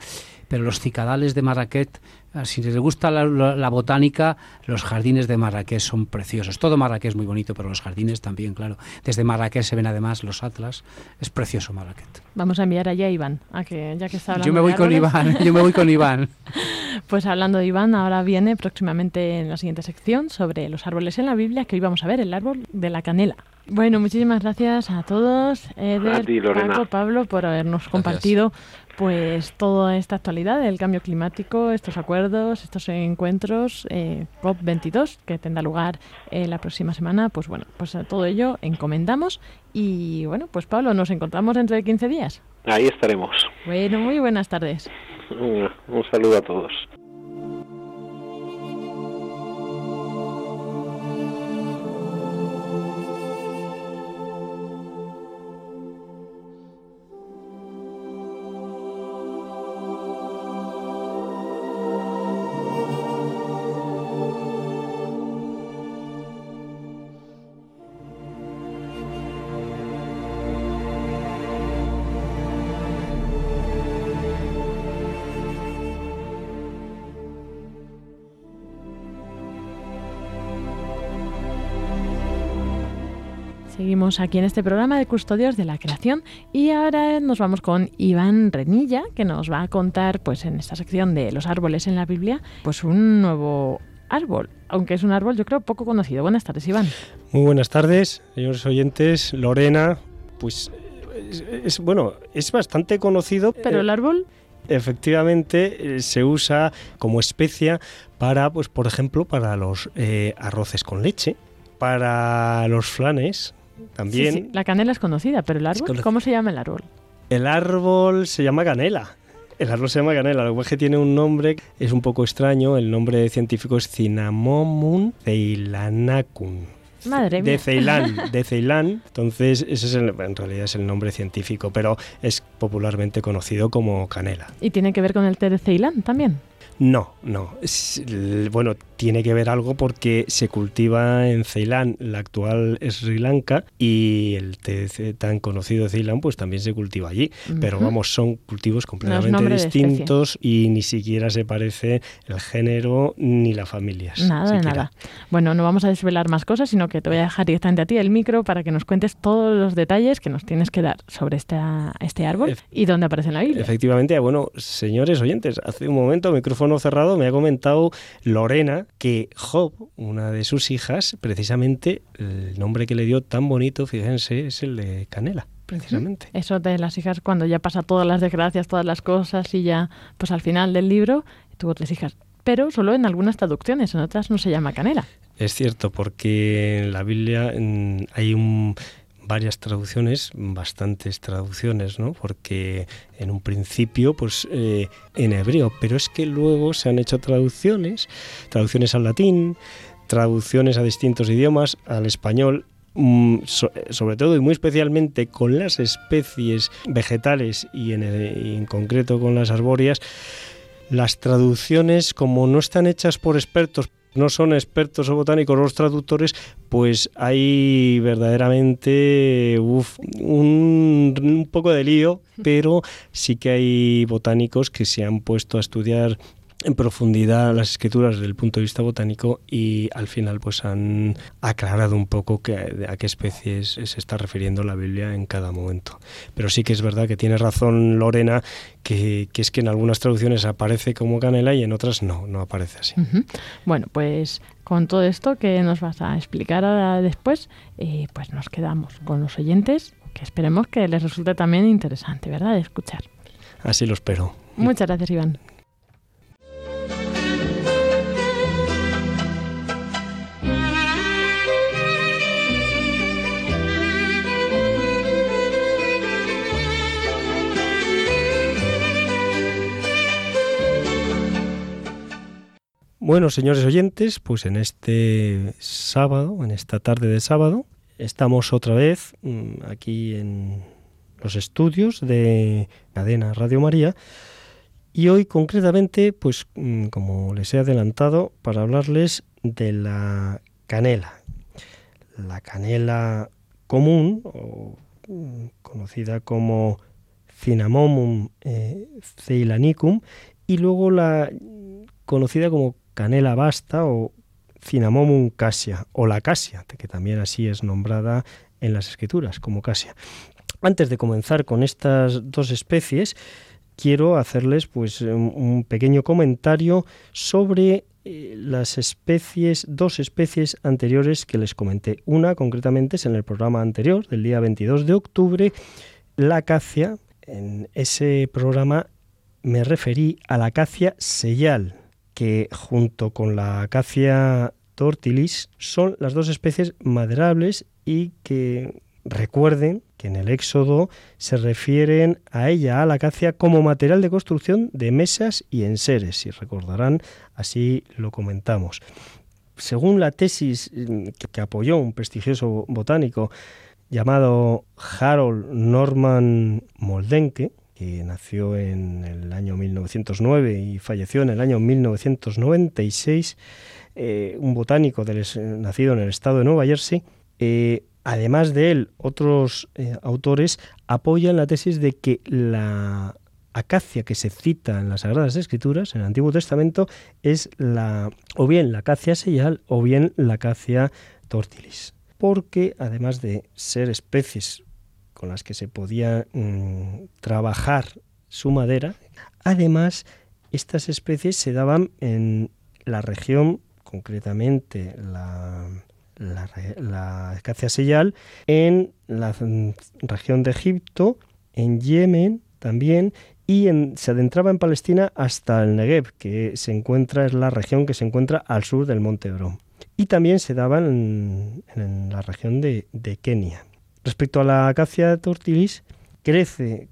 pero los cicadales de Marrakech Ah, si les gusta la, botánica, los jardines de Marrakech son preciosos. Todo Marrakech es muy bonito, pero los jardines también, claro. Desde Marrakech se ven además los atlas. Es precioso Marrakech. Vamos a enviar allá a Iván, a que, ya que está hablando Yo me voy con Iván, yo me voy con Iván. pues hablando de Iván, ahora viene próximamente en la siguiente sección sobre los árboles en la Biblia, que hoy vamos a ver el árbol de la canela. Bueno, muchísimas gracias a todos, Eder, Paco, Pablo, por habernos compartido pues toda esta actualidad del cambio climático, estos acuerdos, estos encuentros eh, COP22 que tendrá lugar eh, la próxima semana, pues bueno, pues a todo ello encomendamos y bueno, pues Pablo, nos encontramos dentro de 15 días. Ahí estaremos. Bueno, muy buenas tardes. un saludo a todos. Aquí en este programa de Custodios de la Creación y ahora nos vamos con Iván Renilla, que nos va a contar, pues en esta sección de los árboles en la Biblia, pues un nuevo árbol, aunque es un árbol yo creo poco conocido. Buenas tardes, Iván. Muy buenas tardes, señores oyentes. Lorena, pues es, bueno, es bastante conocido. Pero el árbol efectivamente eh, se usa como especia para, pues por ejemplo, para los eh, arroces con leche, para los flanes, también. La canela es conocida, pero el árbol, ¿cómo se llama el árbol? El árbol se llama canela. El árbol se llama canela, lo que tiene un nombre, es un poco extraño, el nombre científico es Cinnamomum ceylanacum. Madre mía. De Ceilán, de Ceilán. Entonces, ese es en realidad es el nombre científico, pero es popularmente conocido como canela. ¿Y tiene que ver con el té de Ceilán también? No, no. bueno, tiene que ver algo porque se cultiva en Ceilán, la actual Sri Lanka, y el té tan conocido de Ceilán pues también se cultiva allí. Pero vamos, son cultivos completamente distintos y ni siquiera se parece el género ni las familias. Nada, nada. Bueno, no vamos a desvelar más cosas, sino que te voy a dejar directamente a ti el micro para que nos cuentes todos los detalles que nos tienes que dar sobre esta, este árbol y dónde aparece en la Biblia. Efectivamente, bueno, señores oyentes, hace un momento, micrófono cerrado, me ha comentado Lorena que Job, una de sus hijas, precisamente el nombre que le dio tan bonito, fíjense, es el de Canela precisamente. Eso de las hijas cuando ya pasa todas las desgracias, todas las cosas y ya, pues al final del libro tuvo tres hijas. Pero solo en algunas traducciones, en otras no se llama canela. Es cierto, porque en la Biblia hay un varias traducciones, bastantes traducciones, ¿no? Porque en un principio, pues eh, en hebreo, pero es que luego se han hecho traducciones, traducciones al latín, traducciones a distintos idiomas, al español, mm, sobre todo y muy especialmente con las especies vegetales en, y en concreto con las arbóreas, las traducciones, como no están hechas por expertos, no son expertos o botánicos los traductores, pues hay verdaderamente un, un poco de lío, pero sí que hay botánicos que se han puesto a estudiar en profundidad las escrituras desde el punto de vista botánico y al final pues han aclarado un poco que, a qué especies se está refiriendo la Biblia en cada momento. Pero sí que es verdad que tiene razón Lorena que, es que en algunas traducciones aparece como canela y en otras no, no aparece así. Bueno, pues con todo esto que nos vas a explicar ahora después, eh, pues nos quedamos con los oyentes que esperemos que les resulte también interesante, ¿verdad? De escuchar. Así lo espero. Muchas gracias, Iván. Bueno, señores oyentes, pues en este sábado, en esta tarde de sábado, estamos otra vez mm, aquí en los estudios de Cadena Radio María y hoy concretamente, pues mm, como les he adelantado, para hablarles de la canela. La canela común, mm, conocida como Cinnamomum eh, ceilanicum, y luego la conocida como canela basta o Cinnamomum cassia o la casia, que también así es nombrada en las escrituras como casia. Antes de comenzar con estas dos especies, quiero hacerles pues un pequeño comentario sobre eh, las especies, dos especies anteriores que les comenté. Una concretamente es en el programa anterior, del día 22 de octubre, la acacia. En ese programa me referí a la acacia sellal, que junto con la acacia tortilis son las dos especies maderables y que recuerden que en el Éxodo se refieren a ella, a la acacia, como material de construcción de mesas y enseres. Si recordarán, así lo comentamos. Según la tesis mm, que apoyó un prestigioso botánico llamado Harold Norman Moldenke, que nació en el año 1909 y falleció en el año 1996, eh, un botánico del, nacido en el estado de Nueva Jersey, eh, además de él, otros eh, autores apoyan la tesis de que la acacia que se cita en las Sagradas Escrituras, en el Antiguo Testamento, es la o bien la acacia sellal o bien la acacia tortilis, porque además de ser especies con las que se podía mm, trabajar su madera. Además, estas especies se daban en la región, concretamente la, la, acacia sellal, en la región de Egipto, en Yemen también, y se adentraba en Palestina hasta el Negev, que se encuentra, es la región que se encuentra al sur del monte Oro. Y también se daban en, la región de Kenia. Respecto a la acacia tortilis, crece,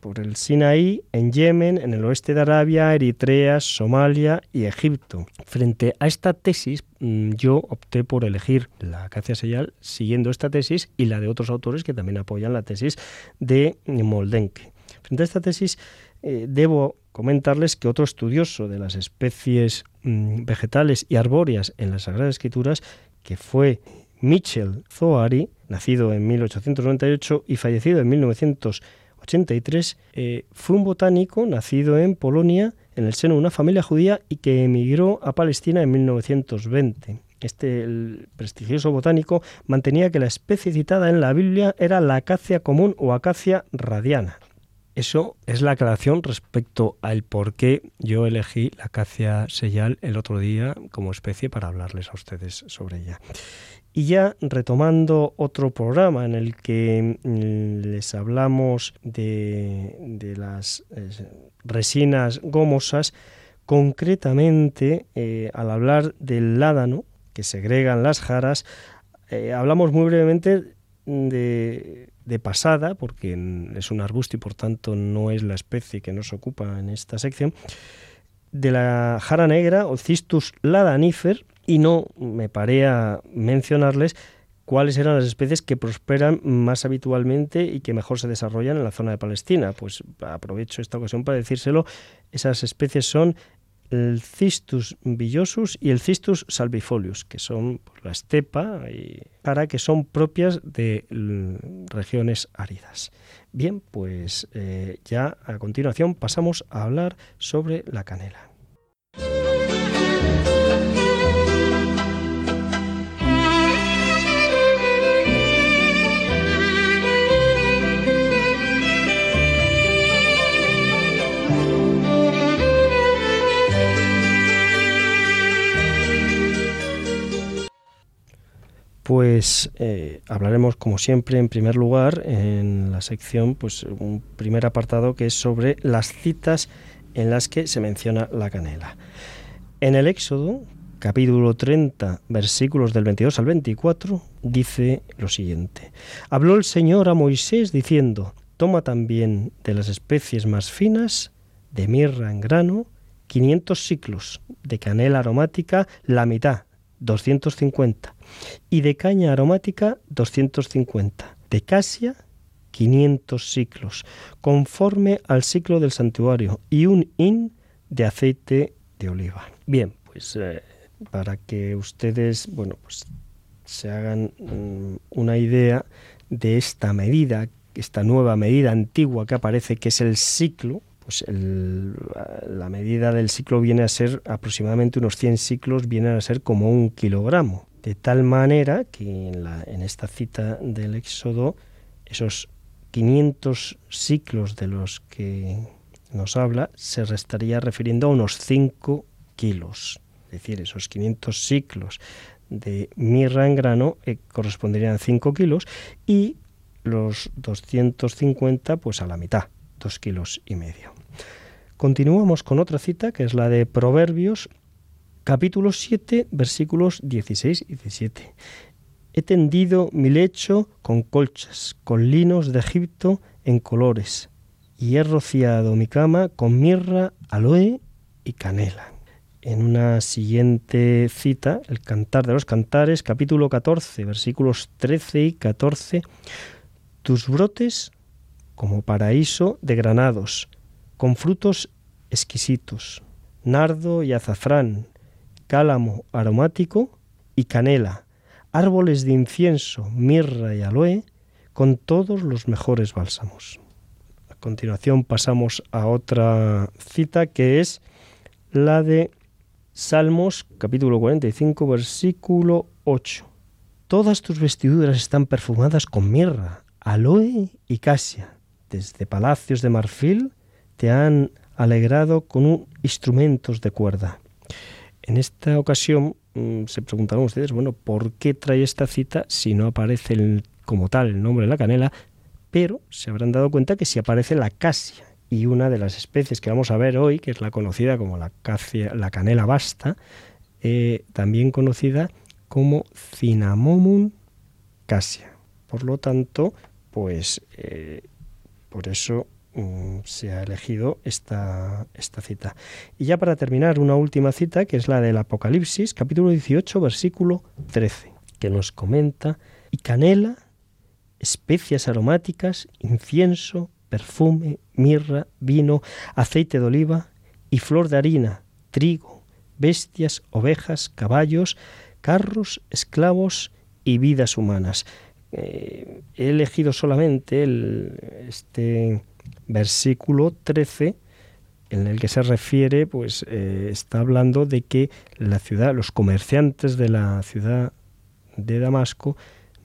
por el Sinaí, en Yemen, en el oeste de Arabia, Eritrea, Somalia y Egipto. Frente a esta tesis, mm, yo opté por elegir la acacia sellal siguiendo esta tesis y la de otros autores que también apoyan la tesis de Moldenke. Frente a esta tesis, eh, debo comentarles que otro estudioso de las especies mm, vegetales y arbóreas en las Sagradas Escrituras, que fue Michel Zoari, nacido en 1898 y fallecido en 1983, eh, fue un botánico nacido en Polonia en el seno de una familia judía y que emigró a Palestina en 1920. Este prestigioso botánico mantenía que la especie citada en la Biblia era la acacia común o acacia radiana. Eso es la aclaración respecto al por qué yo elegí la acacia sellal el otro día como especie para hablarles a ustedes sobre ella. Y ya retomando otro programa en el que mm, les hablamos de, las eh, resinas gomosas, concretamente eh, al hablar del ládano que segregan las jaras, eh, hablamos muy brevemente de, de, pasada, porque es un arbusto y por tanto no es la especie que nos ocupa en esta sección, de la jara negra o Cistus ladanifer, y no me paré a mencionarles cuáles eran las especies que prosperan más habitualmente y que mejor se desarrollan en la zona de Palestina. Pues aprovecho esta ocasión para decírselo. Esas especies son el Cistus villosus y el Cistus salvifolius, que son pues, la estepa y para que son propias de regiones áridas. Bien, pues eh, ya a continuación pasamos a hablar sobre la canela. Pues eh, hablaremos, como siempre, en primer lugar, en la sección, pues un primer apartado que es sobre las citas en las que se menciona la canela. En el Éxodo, capítulo 30, versículos del 22 al 24, dice lo siguiente. Habló el Señor a Moisés diciendo, toma también de las especies más finas, de mirra en grano, 500 ciclos. De canela aromática, la mitad, 250. Y de caña aromática, 250. De casia, 500 ciclos, conforme al ciclo del santuario, y un in de aceite de oliva. Bien, pues eh, para que ustedes, bueno, pues se hagan mm, una idea de esta medida, esta nueva medida antigua que aparece, que es el ciclo, pues la medida del ciclo viene a ser aproximadamente unos 100 ciclos, viene a ser como un kilogramo. De tal manera que en, en esta cita del Éxodo, esos 500 ciclos de los que nos habla se restaría refiriendo a unos 5 kilos. Es decir, esos 500 ciclos de mirra en grano eh, corresponderían a 5 kilos y los 250 pues a la mitad, 2 kilos y medio. Continuamos con otra cita que es la de Proverbios capítulo 7 versículos 16 y 17. He tendido mi lecho con colchas, con linos de Egipto en colores, y he rociado mi cama con mirra, aloe y canela. En una siguiente cita, el Cantar de los Cantares, capítulo 14, versículos 13 y 14, tus brotes como paraíso de granados, con frutos exquisitos, nardo y azafrán, cálamo aromático y canela, árboles de incienso, mirra y aloe, con todos los mejores bálsamos. A continuación pasamos a otra cita que es la de Salmos capítulo 45 versículo 8. Todas tus vestiduras están perfumadas con mirra, aloe y casia. Desde palacios de marfil te han alegrado con instrumentos de cuerda. En esta ocasión Mm, se preguntarán ustedes, bueno, ¿por qué trae esta cita si no aparece como tal el nombre de la canela? Pero se habrán dado cuenta que si aparece la casia y una de las especies que vamos a ver hoy, que es la conocida como la, la canela basta, eh, también conocida como Cinnamomum cassia. Por lo tanto, pues eh, por eso Mm, se ha elegido esta, esta cita. Y ya para terminar, una última cita, que es la del Apocalipsis, capítulo 18, versículo 13, que nos comenta, y canela, especias aromáticas, incienso, perfume, mirra, vino, aceite de oliva y flor de harina, trigo, bestias, ovejas, caballos, carros, esclavos y vidas humanas. Eh, he elegido solamente el, este versículo 13 en el que se refiere, pues eh, está hablando de que la ciudad, los comerciantes de la ciudad de Damasco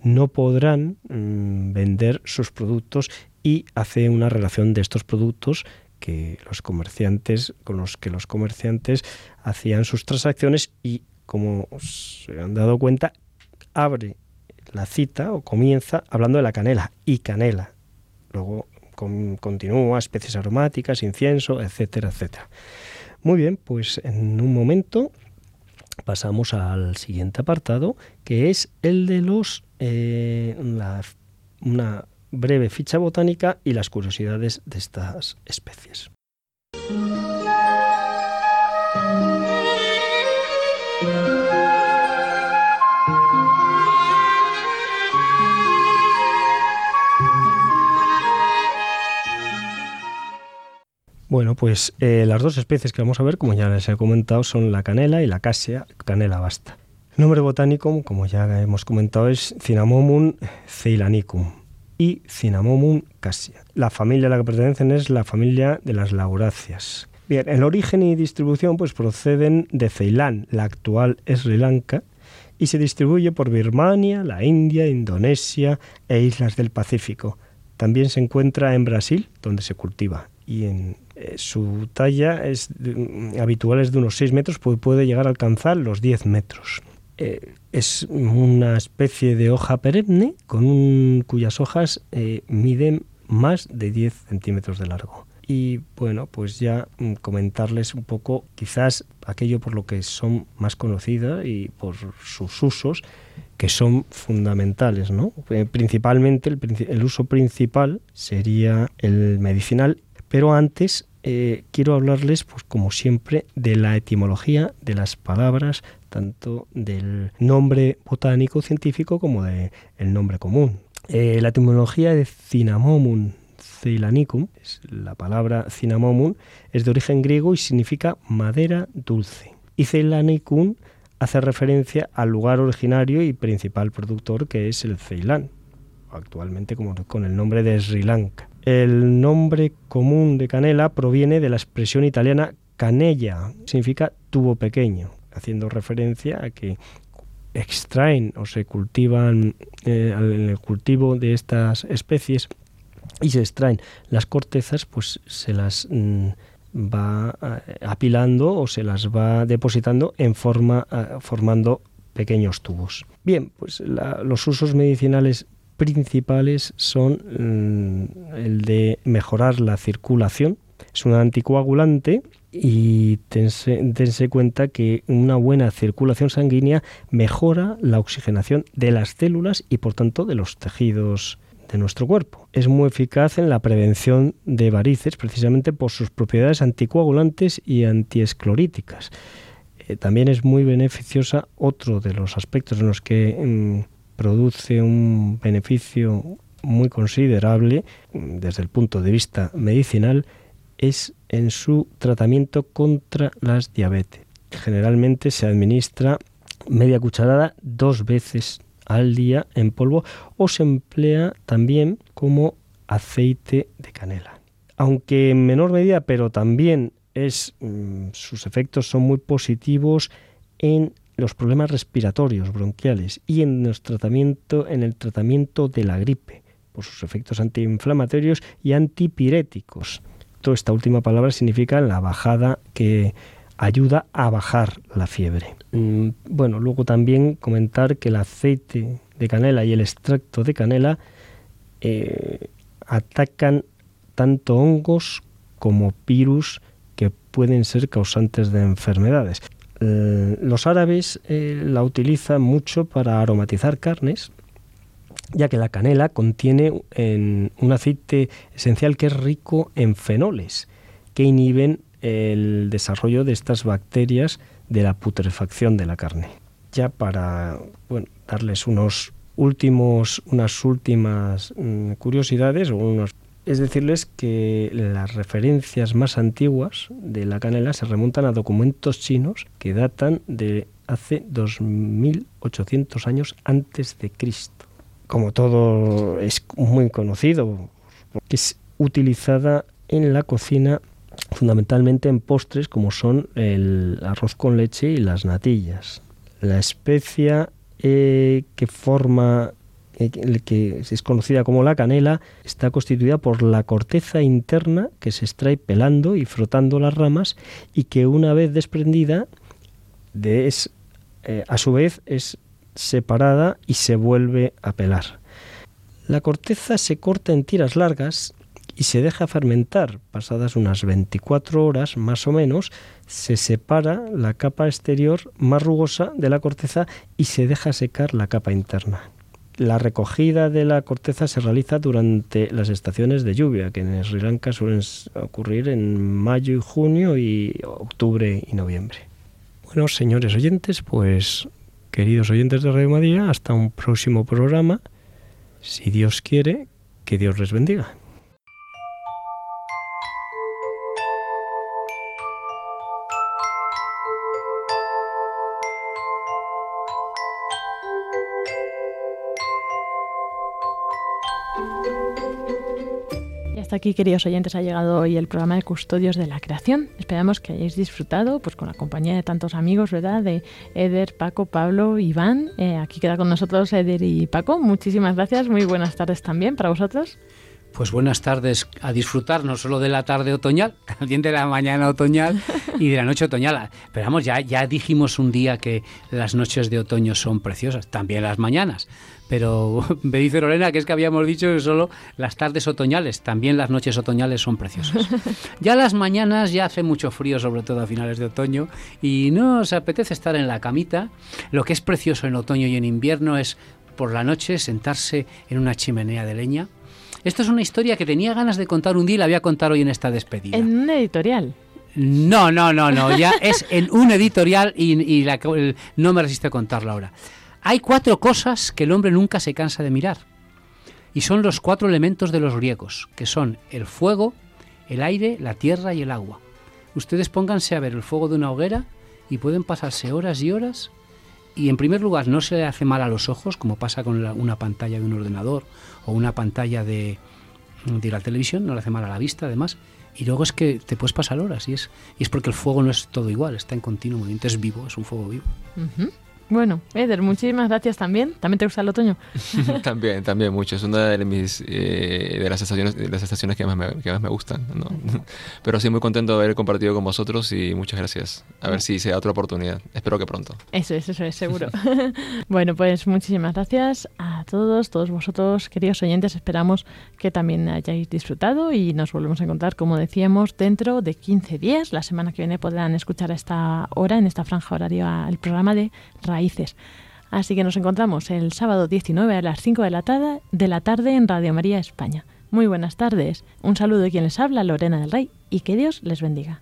no podrán mm, vender sus productos y hace una relación de estos productos que los comerciantes con los que los comerciantes hacían sus transacciones y como se han dado cuenta abre la cita o comienza hablando de la canela y canela. Luego continúa, especies aromáticas, incienso, etcétera, etcétera. Muy bien, pues en un momento pasamos al siguiente apartado, que es el de los eh, una breve ficha botánica y las curiosidades de estas especies. Bueno, pues eh, las dos especies que vamos a ver, como ya les he comentado, son la canela y la casia canela basta. El nombre botánico, como ya hemos comentado, es Cinnamomum ceylanicum y Cinnamomum cassia. La familia a la que pertenecen es la familia de las lauráceas. Bien, el origen y distribución pues proceden de Ceilán, la actual Sri Lanka, y se distribuye por Birmania, la India, Indonesia e islas del Pacífico. También se encuentra en Brasil, donde se cultiva, y en eh, su talla es habitual es de unos 6 metros, pues puede llegar a alcanzar los 10 metros. Eh, es una especie de hoja perenne con cuyas hojas eh, miden más de 10 centímetros de largo. Y bueno, pues ya mm, comentarles un poco quizás aquello por lo que son más conocidas y por sus usos que son fundamentales, ¿no? principalmente el uso principal sería el medicinal pero antes eh, quiero hablarles, pues como siempre, de la etimología de las palabras, tanto del nombre botánico científico como del nombre común. Eh, la etimología de Cinnamomum ceilanicum, la palabra cinnamomum, es de origen griego y significa madera dulce. Y ceilanicum hace referencia al lugar originario y principal productor que es el Ceilán, actualmente con el nombre de Sri Lanka. El nombre común de canela proviene de la expresión italiana canella, significa tubo pequeño, haciendo referencia a que extraen o se cultivan eh, en el cultivo de estas especies y se extraen las cortezas, pues se las mm, va eh, apilando o se las va depositando en forma eh, formando pequeños tubos. Bien, pues los usos medicinales principales son mm, el de mejorar la circulación, es un anticoagulante y tense, cuenta que una buena circulación sanguínea mejora la oxigenación de las células y por tanto de los tejidos de nuestro cuerpo. Es muy eficaz en la prevención de varices precisamente por sus propiedades anticoagulantes y antiescleríticas. Eh, también es muy beneficiosa otro de los aspectos en los que mm, produce un beneficio muy considerable desde el punto de vista medicinal es en su tratamiento contra las diabetes. Generalmente se administra media cucharada dos veces al día en polvo o se emplea también como aceite de canela. Aunque en menor medida, pero también es, mm, sus efectos son muy positivos en los problemas respiratorios bronquiales y en, el tratamiento, en el tratamiento de la gripe, por sus efectos antiinflamatorios y antipiréticos. Toda esta última palabra significa la bajada que ayuda a bajar la fiebre. Mm, bueno, luego también comentar que el aceite de canela y el extracto de canela eh, atacan tanto hongos como virus que pueden ser causantes de enfermedades. Eh, los árabes eh, la utilizan mucho para aromatizar carnes, ya que la canela contiene un aceite esencial que es rico en fenoles, que inhiben el desarrollo de estas bacterias de la putrefacción de la carne. Ya para darles unos últimos, unas últimas mm, curiosidades o unos es decirles que las referencias más antiguas de la canela se remontan a documentos chinos que datan de hace 2800 años antes de Cristo. Como todo es muy conocido, es utilizada en la cocina fundamentalmente en postres como son el arroz con leche y las natillas. La especia eh, que forma que es conocida como la canela, está constituida por la corteza interna que se extrae pelando y frotando las ramas y que una vez desprendida, es, eh, a su vez es separada y se vuelve a pelar. La corteza se corta en tiras largas y se deja fermentar. Pasadas unas 24 horas más o menos, se separa la capa exterior más rugosa de la corteza y se deja secar la capa interna. La recogida de la corteza se realiza durante las estaciones de lluvia, que en Sri Lanka suelen ocurrir en mayo y junio y octubre y noviembre. Bueno, señores oyentes, pues queridos oyentes de Radio María, hasta un próximo programa. Si Dios quiere, que Dios les bendiga. Hasta aquí, queridos oyentes, ha llegado hoy el programa de Custodios de la Creación. Esperamos que hayáis disfrutado pues, con la compañía de tantos amigos, ¿verdad? De Eder, Paco, Pablo, Iván. Eh, aquí queda con nosotros Eder y Paco. Muchísimas gracias. Muy buenas tardes también para vosotros. Pues buenas tardes a disfrutar no solo de la tarde otoñal, también de la mañana otoñal y de la noche otoñal. Pero vamos, ya, ya dijimos un día que las noches de otoño son preciosas, también las mañanas. Pero me dice Lorena que es que habíamos dicho que solo las tardes otoñales, también las noches otoñales son preciosas. Ya las mañanas ya hace mucho frío, sobre todo a finales de otoño, y no os apetece estar en la camita. Lo que es precioso en otoño y en invierno es por la noche sentarse en una chimenea de leña Esto es una historia que tenía ganas de contar un día y la voy a contar hoy en esta despedida. En un editorial. No, no, no, no, ya es en un editorial y, la, no me resisto a contarlo ahora. Hay cuatro cosas que el hombre nunca se cansa de mirar. Y son los cuatro elementos de los griegos, que son el fuego, el aire, la tierra y el agua. Ustedes pónganse a ver el fuego de una hoguera y pueden pasarse horas y horas y en primer lugar no se le hace mal a los ojos, como pasa con una pantalla de un ordenador o una pantalla de, la televisión, no le hace mal a la vista además, y luego es que te puedes pasar horas y es, porque el fuego no es todo igual, está en continuo movimiento, es vivo, es un fuego vivo. Bueno, Eder, muchísimas gracias también. ¿También te gusta el otoño? también, también mucho. Es una de mis eh, de las estaciones, de las estaciones que más me, que más me gustan. Pero sí, muy contento de haber compartido con vosotros y muchas gracias. A ver si se da otra oportunidad. Espero que pronto. Eso es, eso es, seguro. bueno, pues muchísimas gracias a todos, todos vosotros, queridos oyentes. Esperamos que también hayáis disfrutado y nos volvemos a encontrar, como decíamos, dentro de 15 días. La semana que viene podrán escuchar a esta hora, en esta franja horaria, el programa de raíces. Así que nos encontramos el sábado 19 a las 5 de la, tarde, de la tarde en Radio María España. Muy buenas tardes. Un saludo de quien les habla, Lorena del Rey, y que Dios les bendiga.